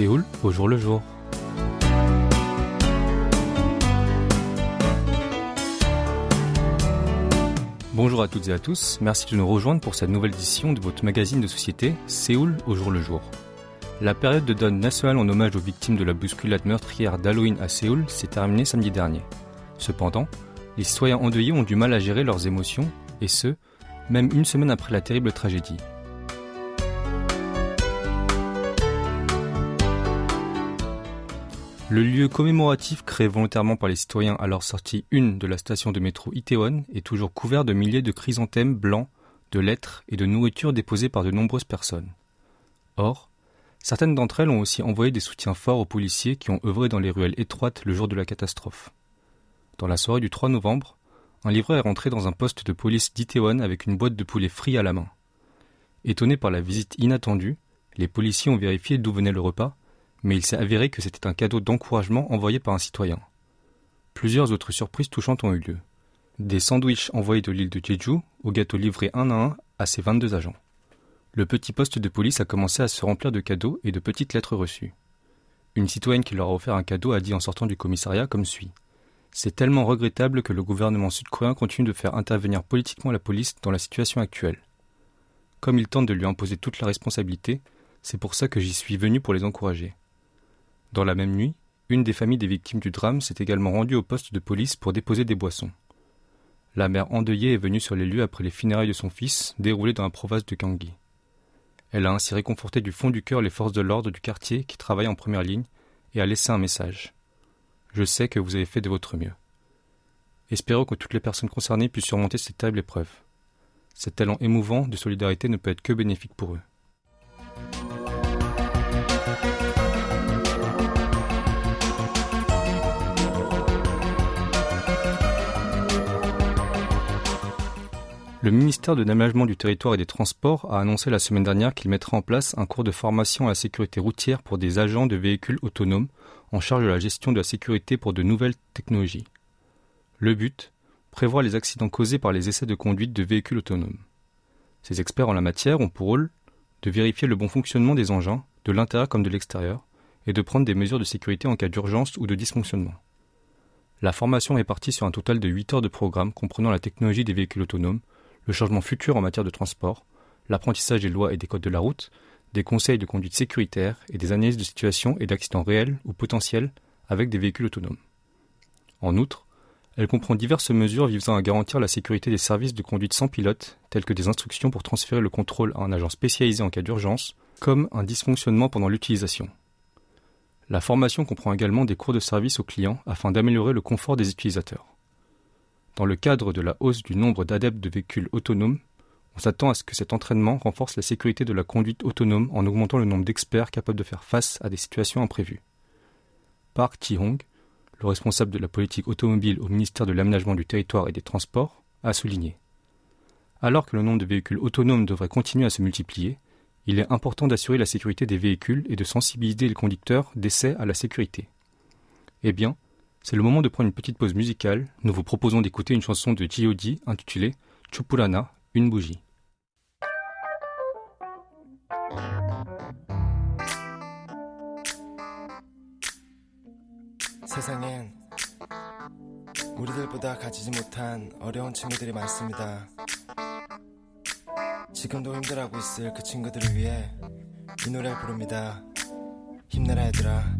Séoul au jour le jour. Bonjour à toutes et à tous, merci de nous rejoindre pour cette nouvelle édition de votre magazine de société Séoul au jour le jour. La période de donne nationale en hommage aux victimes de la bousculade meurtrière d'Halloween à Séoul s'est terminée samedi dernier. Cependant, les citoyens endeuillés ont du mal à gérer leurs émotions, et ce, même une semaine après la terrible tragédie. Le lieu commémoratif créé volontairement par les citoyens à leur sortie une de la station de métro Itaewon est toujours couvert de milliers de chrysanthèmes blancs, de lettres et de nourriture déposées par de nombreuses personnes. Or, certaines d'entre elles ont aussi envoyé des soutiens forts aux policiers qui ont œuvré dans les ruelles étroites le jour de la catastrophe. Dans la soirée du 3 novembre, un livreur est rentré dans un poste de police d'Itaewon avec une boîte de poulet frit à la main. Étonnés par la visite inattendue, les policiers ont vérifié d'où venait le repas mais il s'est avéré que c'était un cadeau d'encouragement envoyé par un citoyen. Plusieurs autres surprises touchantes ont eu lieu. Des sandwichs envoyés de l'île de Jeju au gâteau livré un à un à ses 22 agents. Le petit poste de police a commencé à se remplir de cadeaux et de petites lettres reçues. Une citoyenne qui leur a offert un cadeau a dit en sortant du commissariat comme suit. C'est tellement regrettable que le gouvernement sud-coréen continue de faire intervenir politiquement la police dans la situation actuelle. Comme il tente de lui imposer toute la responsabilité, c'est pour ça que j'y suis venu pour les encourager. Dans la même nuit, une des familles des victimes du drame s'est également rendue au poste de police pour déposer des boissons. La mère endeuillée est venue sur les lieux après les funérailles de son fils, déroulées dans la province de Gangui. Elle a ainsi réconforté du fond du cœur les forces de l'ordre du quartier qui travaillent en première ligne et a laissé un message. Je sais que vous avez fait de votre mieux. Espérons que toutes les personnes concernées puissent surmonter cette terrible épreuve. Cet talent émouvant de solidarité ne peut être que bénéfique pour eux. Le ministère de l'Aménagement du Territoire et des Transports a annoncé la semaine dernière qu'il mettra en place un cours de formation à la sécurité routière pour des agents de véhicules autonomes en charge de la gestion de la sécurité pour de nouvelles technologies. Le but prévoir les accidents causés par les essais de conduite de véhicules autonomes. Ces experts en la matière ont pour rôle de vérifier le bon fonctionnement des engins, de l'intérieur comme de l'extérieur, et de prendre des mesures de sécurité en cas d'urgence ou de dysfonctionnement. La formation est partie sur un total de 8 heures de programme comprenant la technologie des véhicules autonomes, le changement futur en matière de transport, l'apprentissage des lois et des codes de la route, des conseils de conduite sécuritaire et des analyses de situations et d'accidents réels ou potentiels avec des véhicules autonomes. En outre, elle comprend diverses mesures visant à garantir la sécurité des services de conduite sans pilote, telles que des instructions pour transférer le contrôle à un agent spécialisé en cas d'urgence, comme un dysfonctionnement pendant l'utilisation. La formation comprend également des cours de service aux clients afin d'améliorer le confort des utilisateurs. Dans le cadre de la hausse du nombre d'adeptes de véhicules autonomes, on s'attend à ce que cet entraînement renforce la sécurité de la conduite autonome en augmentant le nombre d'experts capables de faire face à des situations imprévues. Park Ji-hong, le responsable de la politique automobile au ministère de l'Aménagement du Territoire et des Transports, a souligné. Alors que le nombre de véhicules autonomes devrait continuer à se multiplier, il est important d'assurer la sécurité des véhicules et de sensibiliser les conducteurs d'essai à la sécurité. Eh bien, c'est le moment de prendre une petite pause musicale. Nous vous proposons d'écouter une chanson de G.O.D. intitulée Chupurana, une bougie. 세상엔 우리들보다 가지지 못한 어려운 친구들이 많습니다. 지금도 힘들어하고 있을 그 친구들을 위해 이 노래를 부릅니다. 힘내라 얘들아.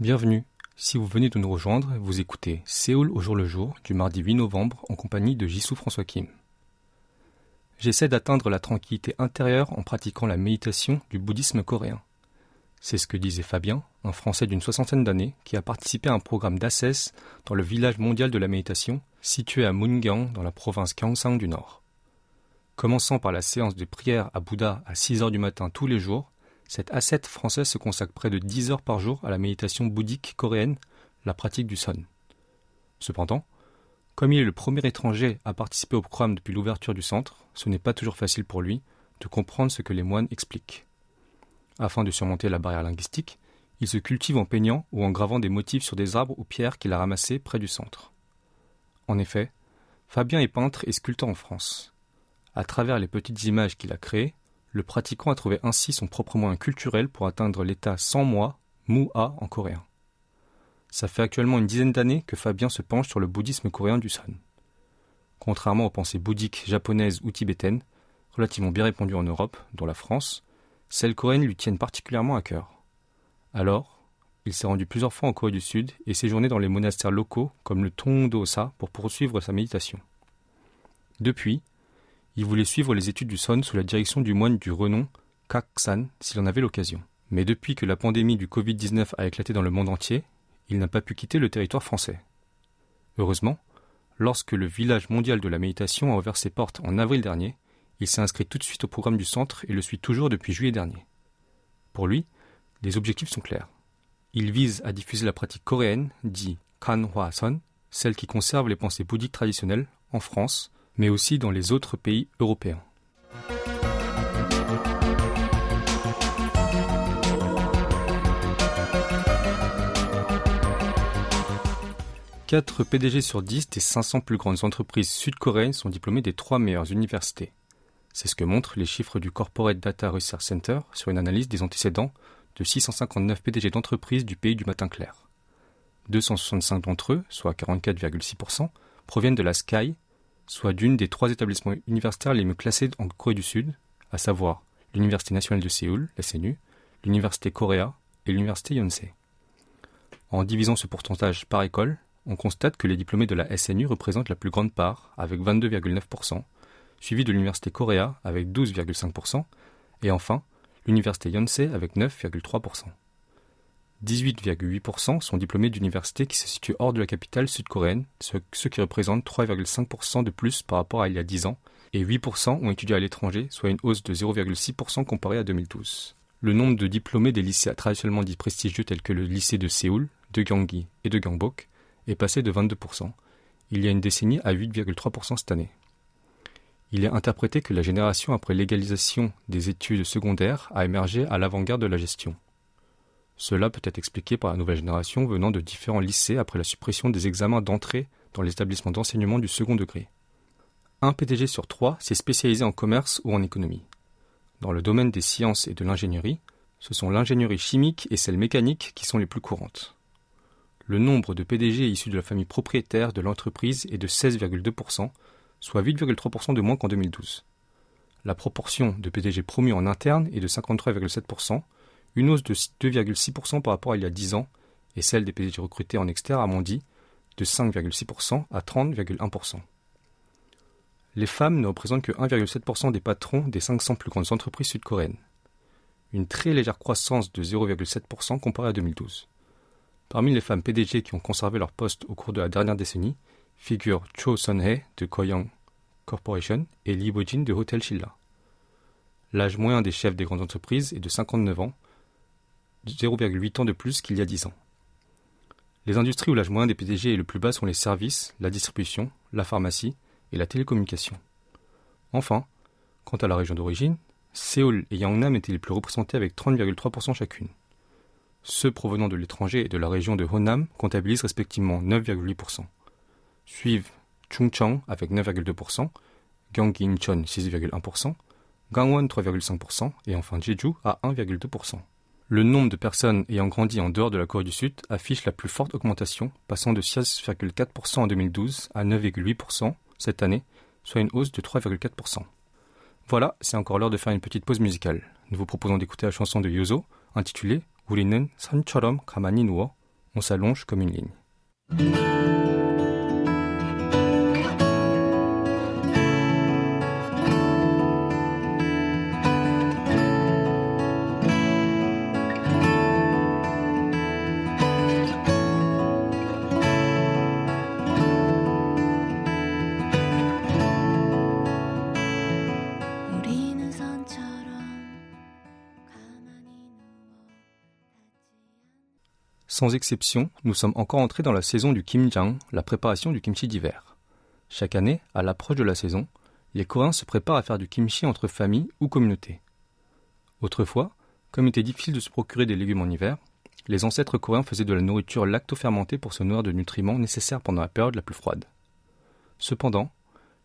Bienvenue. Si vous venez de nous rejoindre, vous écoutez Séoul au jour le jour du mardi 8 novembre en compagnie de Jisoo François Kim. J'essaie d'atteindre la tranquillité intérieure en pratiquant la méditation du bouddhisme coréen. C'est ce que disait Fabien, un Français d'une soixantaine d'années, qui a participé à un programme d'ACES dans le village mondial de la méditation, situé à Mungyang dans la province Gyeongsang du Nord. Commençant par la séance de prière à Bouddha à 6 heures du matin tous les jours, cette ascète française se consacre près de 10 heures par jour à la méditation bouddhique coréenne, la pratique du son. Cependant, comme il est le premier étranger à participer au programme depuis l'ouverture du centre, ce n'est pas toujours facile pour lui de comprendre ce que les moines expliquent. Afin de surmonter la barrière linguistique, il se cultive en peignant ou en gravant des motifs sur des arbres ou pierres qu'il a ramassés près du centre. En effet, Fabien est peintre et sculpteur en France. À travers les petites images qu'il a créées, le pratiquant a trouvé ainsi son propre moyen culturel pour atteindre l'état sans moi, Mu-a en coréen. Ça fait actuellement une dizaine d'années que Fabien se penche sur le bouddhisme coréen du San. Contrairement aux pensées bouddhiques japonaises ou tibétaines, relativement bien répandues en Europe, dont la France, celles coréennes lui tiennent particulièrement à cœur. Alors, il s'est rendu plusieurs fois en Corée du Sud et séjourné dans les monastères locaux comme le Tongdo-sa pour poursuivre sa méditation. Depuis, il voulait suivre les études du Son sous la direction du moine du renom Kak-san s'il en avait l'occasion. Mais depuis que la pandémie du Covid-19 a éclaté dans le monde entier, il n'a pas pu quitter le territoire français. Heureusement, lorsque le village mondial de la méditation a ouvert ses portes en avril dernier, il s'est inscrit tout de suite au programme du centre et le suit toujours depuis juillet dernier. Pour lui, les objectifs sont clairs. Il vise à diffuser la pratique coréenne, dit Kanhwa Son, celle qui conserve les pensées bouddhiques traditionnelles, en France, mais aussi dans les autres pays européens. Quatre PDG sur 10 des 500 plus grandes entreprises sud-coréennes sont diplômés des trois meilleures universités. C'est ce que montrent les chiffres du Corporate Data Research Center sur une analyse des antécédents de 659 PDG d'entreprises du pays du matin clair. 265 d'entre eux, soit 44,6%, proviennent de la Sky, soit d'une des trois établissements universitaires les mieux classés en Corée du Sud, à savoir l'Université nationale de Séoul, la l'Université Korea et l'Université Yonsei. En divisant ce pourcentage par école, on constate que les diplômés de la SNU représentent la plus grande part, avec 22,9%, suivi de l'Université Korea avec 12,5%, et enfin l'Université Yonsei avec 9,3%. 18,8% sont diplômés d'universités qui se situent hors de la capitale sud-coréenne, ce, qui représente 3,5% de plus par rapport à il y a 10 ans, et 8% ont étudié à l'étranger, soit une hausse de 0,6% comparée à 2012. Le nombre de diplômés des lycées traditionnellement dits prestigieux tels que le lycée de Séoul, de Gyeonggi et de Gyeongbok est passé de 22%, il y a une décennie à 8,3% cette année. Il est interprété que la génération après l'égalisation des études secondaires a émergé à l'avant-garde de la gestion. Cela peut être expliqué par la nouvelle génération venant de différents lycées après la suppression des examens d'entrée dans les établissements d'enseignement du second degré. Un PDG sur trois s'est spécialisé en commerce ou en économie. Dans le domaine des sciences et de l'ingénierie, ce sont l'ingénierie chimique et celle mécanique qui sont les plus courantes. Le nombre de PDG issus de la famille propriétaire de l'entreprise est de 16,2%, soit 8,3% de moins qu'en 2012. La proportion de PDG promus en interne est de 53,7%, une hausse de 2,6% par rapport à il y a 10 ans, et celle des PDG recrutés en externe a mondi de 5,6% à 30,1%. Les femmes ne représentent que 1,7% des patrons des 500 plus grandes entreprises sud-coréennes. Une très légère croissance de 0,7% comparée à 2012. Parmi les femmes PDG qui ont conservé leur poste au cours de la dernière décennie, figurent Cho Sun-hee de Koyoung Corporation et Lee Bo-jin de Hotel Shilla. L'âge moyen des chefs des grandes entreprises est de 59 ans, 0,8 ans de plus qu'il y a 10 ans. Les industries où l'âge moyen des PDG est le plus bas sont les services, la distribution, la pharmacie et la télécommunication. Enfin, quant à la région d'origine, Séoul et Yangnam étaient les plus représentés avec 30,3% chacune. Ceux provenant de l'étranger et de la région de Honam comptabilisent respectivement 9,8%. Suivent Chungcheong avec 9,2%, Gyeonggi Incheon 6,1%, Gangwon 3,5% et enfin Jeju à 1,2%. Le nombre de personnes ayant grandi en dehors de la Corée du Sud affiche la plus forte augmentation, passant de 6,4% en 2012 à 9,8% cette année, soit une hausse de 3,4%. Voilà, c'est encore l'heure de faire une petite pause musicale. Nous vous proposons d'écouter la chanson de Yozo, intitulée 우리는 산처럼 가만히 누워 On s'allonge comme une ligne. Sans exception, nous sommes encore entrés dans la saison du kimjang, la préparation du kimchi d'hiver. Chaque année, à l'approche de la saison, les Coréens se préparent à faire du kimchi entre familles ou communautés. Autrefois, comme il était difficile de se procurer des légumes en hiver, les ancêtres coréens faisaient de la nourriture lacto-fermentée pour se nourrir de nutriments nécessaires pendant la période la plus froide. Cependant,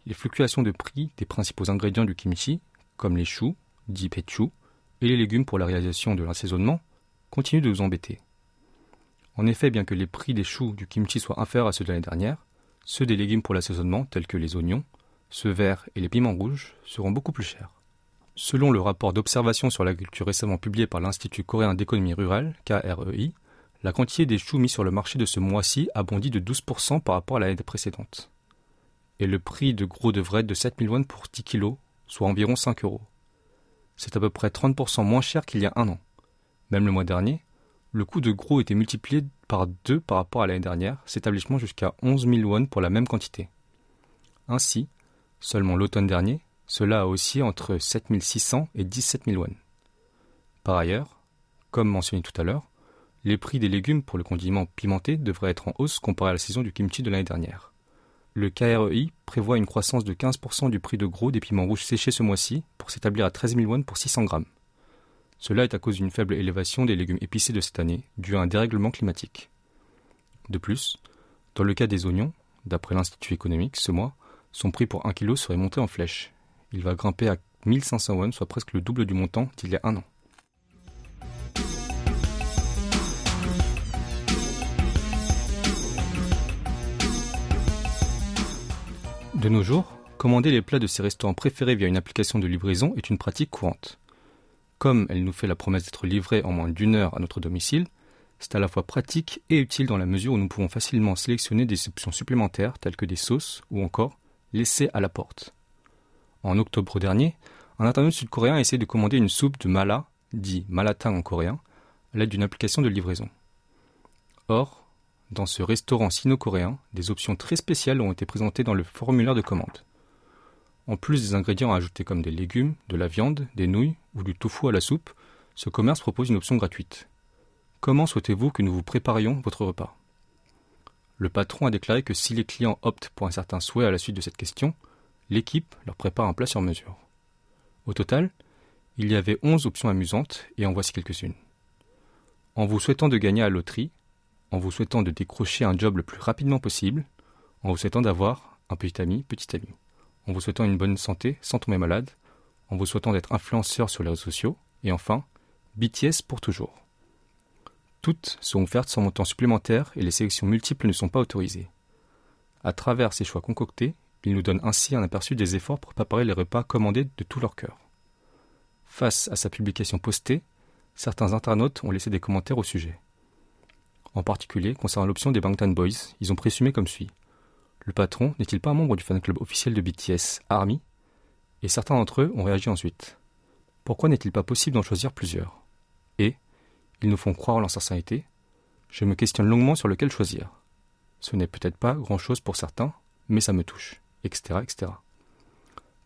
les fluctuations de prix des principaux ingrédients du kimchi, comme les choux, dits et les légumes pour la réalisation de l'assaisonnement, continuent de nous embêter. En effet, bien que les prix des choux du kimchi soient inférieurs à ceux de l'année dernière, ceux des légumes pour l'assaisonnement, tels que les oignons, ceux verts et les piments rouges, seront beaucoup plus chers. Selon le rapport d'observation sur l'agriculture récemment publié par l'Institut coréen d'économie rurale, KREI, la quantité des choux mis sur le marché de ce mois-ci a bondi de 12% par rapport à l'année précédente. Et le prix de gros devrait être de 7000 won pour 10 kg, soit environ 5 euros. C'est à peu près 30% moins cher qu'il y a un an. Même le mois dernier, le coût de gros était multiplié par deux par rapport à l'année dernière, s'établissant jusqu'à 11 000 won pour la même quantité. Ainsi, seulement l'automne dernier, cela a oscillé entre 7 600 et 17 000 won. Par ailleurs, comme mentionné tout à l'heure, les prix des légumes pour le condiment pimenté devraient être en hausse comparé à la saison du kimchi de l'année dernière. Le KREI prévoit une croissance de 15% du prix de gros des piments rouges séchés ce mois-ci pour s'établir à 13 000 won pour 600 grammes. Cela est à cause d'une faible élévation des légumes épicés de cette année, due à un dérèglement climatique. De plus, dans le cas des oignons, d'après l'Institut économique, ce mois, son prix pour 1 kg serait monté en flèche. Il va grimper à 1500 won, soit presque le double du montant d'il y a un an. De nos jours, commander les plats de ses restaurants préférés via une application de livraison est une pratique courante. Comme elle nous fait la promesse d'être livrée en moins d'une heure à notre domicile, c'est à la fois pratique et utile dans la mesure où nous pouvons facilement sélectionner des options supplémentaires telles que des sauces ou encore laisser à la porte. En octobre dernier, un internaute sud-coréen a essayé de commander une soupe de mala, dit malatang en coréen, à l'aide d'une application de livraison. Or, dans ce restaurant sino-coréen, des options très spéciales ont été présentées dans le formulaire de commande. En plus des ingrédients ajoutés comme des légumes, de la viande, des nouilles ou du tofu à la soupe, ce commerce propose une option gratuite. Comment souhaitez-vous que nous vous préparions votre repas? Le patron a déclaré que si les clients optent pour un certain souhait à la suite de cette question, l'équipe leur prépare un plat sur mesure. Au total, il y avait 11 options amusantes et en voici quelques-unes. En vous souhaitant de gagner à la loterie, en vous souhaitant de décrocher un job le plus rapidement possible, en vous souhaitant d'avoir un petit ami, petit ami en vous souhaitant une bonne santé sans tomber malade, en vous souhaitant d'être influenceur sur les réseaux sociaux, et enfin, BTS pour toujours. Toutes sont offertes sans montant supplémentaire et les sélections multiples ne sont pas autorisées. À travers ces choix concoctés, ils nous donnent ainsi un aperçu des efforts pour préparer les repas commandés de tout leur cœur. Face à sa publication postée, certains internautes ont laissé des commentaires au sujet. En particulier, concernant l'option des Bangtan Boys, ils ont présumé comme suit. Le patron n'est-il pas un membre du fan club officiel de BTS, Army? Et certains d'entre eux ont réagi ensuite. Pourquoi n'est-il pas possible d'en choisir plusieurs? Et, ils nous font croire en leur je me questionne longuement sur lequel choisir. Ce n'est peut-être pas grand-chose pour certains, mais ça me touche, etc., etc.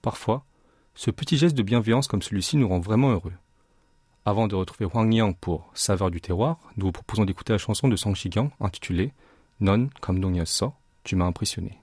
Parfois, ce petit geste de bienveillance comme celui-ci nous rend vraiment heureux. Avant de retrouver Huang Yang pour Saveur du terroir, nous vous proposons d'écouter la chanson de Sang Shigyang intitulée Non So tu m'as impressionné.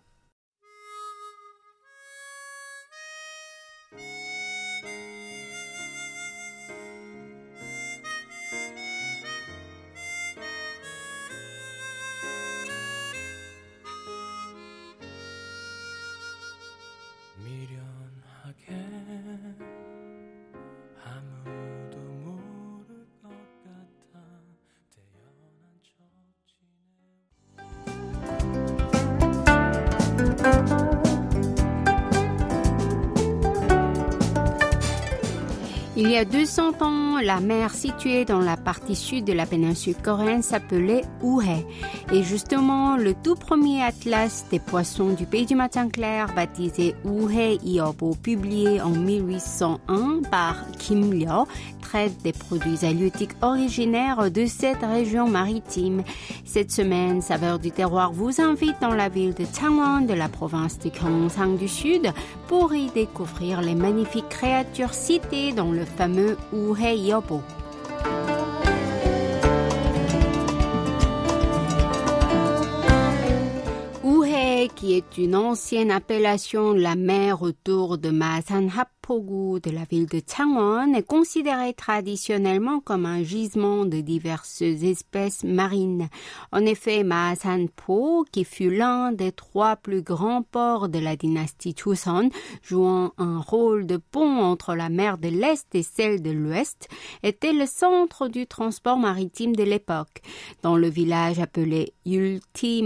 Il y a 200 ans, la mer située dans la partie sud de la péninsule coréenne s'appelait Uhae. Et justement, le tout premier atlas des poissons du pays du matin clair, baptisé Uhae Iobo, publié en 1801 par Kim Lyo, traite des produits halieutiques originaires de cette région maritime. Cette semaine, Saveur du terroir vous invite dans la ville de Changwon de la province de Gyeongsang du Sud pour y découvrir les magnifiques créatures citées dans le fameux Uhe Yobo. Qui est une ancienne appellation de la mer autour de Masan Pogu de la ville de Changwon est considéré traditionnellement comme un gisement de diverses espèces marines. En effet, Po, qui fut l'un des trois plus grands ports de la dynastie Joseon, jouant un rôle de pont entre la mer de l'Est et celle de l'Ouest, était le centre du transport maritime de l'époque. Dans le village appelé Yulti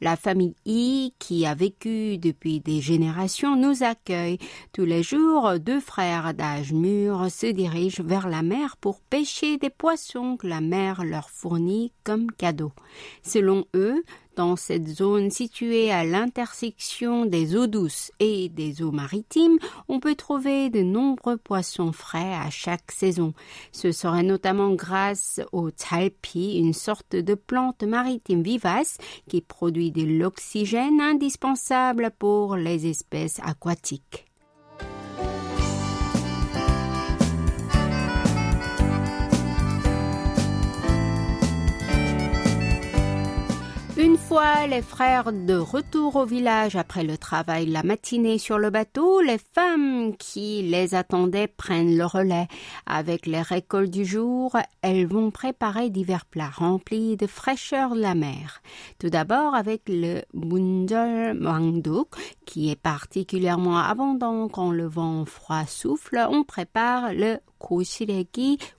la famille Yi, qui a vécu depuis des générations, nous accueille tous les jours deux frères d'âge mûr se dirigent vers la mer pour pêcher des poissons que la mer leur fournit comme cadeau. Selon eux, dans cette zone située à l'intersection des eaux douces et des eaux maritimes, on peut trouver de nombreux poissons frais à chaque saison. Ce serait notamment grâce au tsalpi, une sorte de plante maritime vivace qui produit de l'oxygène indispensable pour les espèces aquatiques. Une fois les frères de retour au village après le travail la matinée sur le bateau, les femmes qui les attendaient prennent le relais. Avec les récoltes du jour, elles vont préparer divers plats remplis de fraîcheur de la mer. Tout d'abord avec le bunjol qui est particulièrement abondant quand le vent froid souffle, on prépare le 고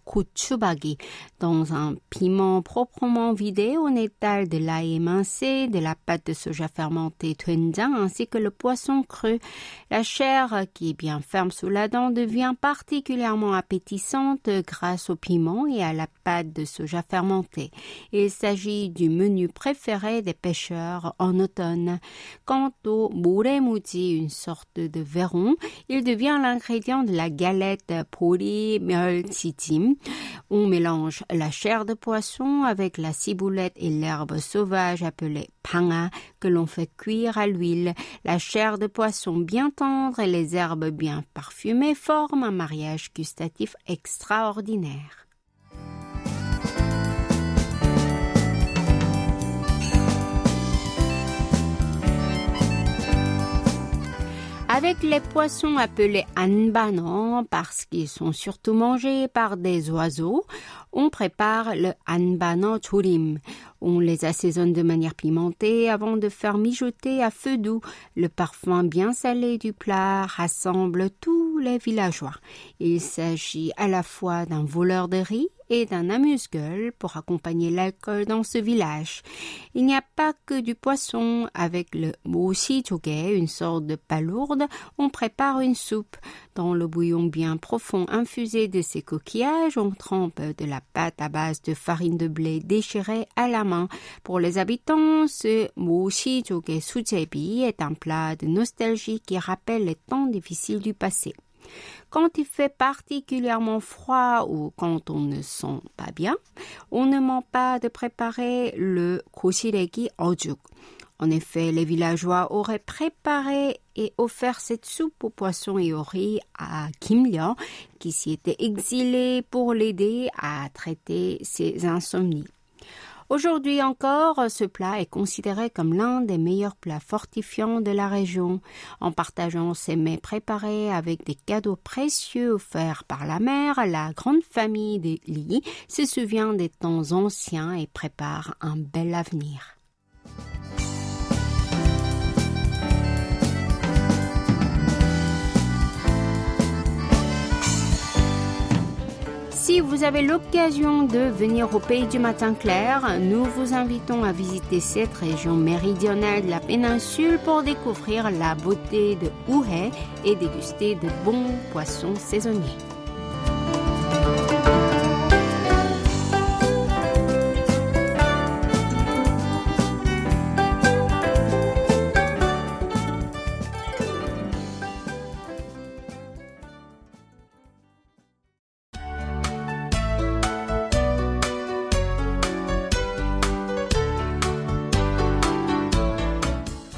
gochubagi dans un piment proprement vidé on étale de l'ail émincé, de la pâte de soja fermentée doenjang ainsi que le poisson cru. La chair qui est bien ferme sous la dent devient particulièrement appétissante grâce au piment et à la pâte de soja fermentée. Il s'agit du menu préféré des pêcheurs en automne. Quant au muji, une sorte de verron, il devient l'ingrédient de la galette pori meul on mélange la chair de poisson avec la ciboulette et l'herbe sauvage appelée panga que l'on fait cuire à l'huile. La chair de poisson bien tendre et les herbes bien parfumées forment un mariage gustatif extraordinaire. Avec les poissons appelés anbanon parce qu'ils sont surtout mangés par des oiseaux, on prépare le anbano churim. On les assaisonne de manière pimentée avant de faire mijoter à feu doux. Le parfum bien salé du plat rassemble tous les villageois. Il s'agit à la fois d'un voleur de riz et d'un amuse-gueule pour accompagner l'alcool dans ce village. Il n'y a pas que du poisson. Avec le moshi une sorte de palourde, on prépare une soupe. Dans le bouillon bien profond infusé de ces coquillages, on trempe de la pâte à base de farine de blé déchirée à la main. Pour les habitants, ce moshi sujebi est un plat de nostalgie qui rappelle les temps difficiles du passé. Quand il fait particulièrement froid ou quand on ne sent pas bien, on ne ment pas de préparer le koshireki ojuk. En effet, les villageois auraient préparé et offert cette soupe aux poissons et au riz à Kim Liang, qui s'y était exilé pour l'aider à traiter ses insomnies. Aujourd'hui encore, ce plat est considéré comme l'un des meilleurs plats fortifiants de la région. En partageant ses mets préparés avec des cadeaux précieux offerts par la mère, la grande famille des Li se souvient des temps anciens et prépare un bel avenir. Si vous avez l'occasion de venir au pays du matin clair, nous vous invitons à visiter cette région méridionale de la péninsule pour découvrir la beauté de Ouhé et déguster de bons poissons saisonniers.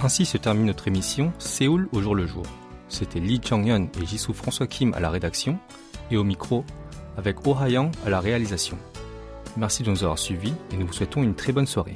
Ainsi se termine notre émission Séoul au jour le jour. C'était Lee Chang-hyun et Jisoo François Kim à la rédaction et au micro avec Oh Ha-young à la réalisation. Merci de nous avoir suivis et nous vous souhaitons une très bonne soirée.